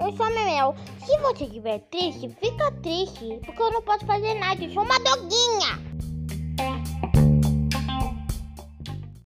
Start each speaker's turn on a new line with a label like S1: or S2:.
S1: eu sou a Memel. Se você estiver triste, fica triste, porque eu não posso fazer nada, eu sou uma doguinha.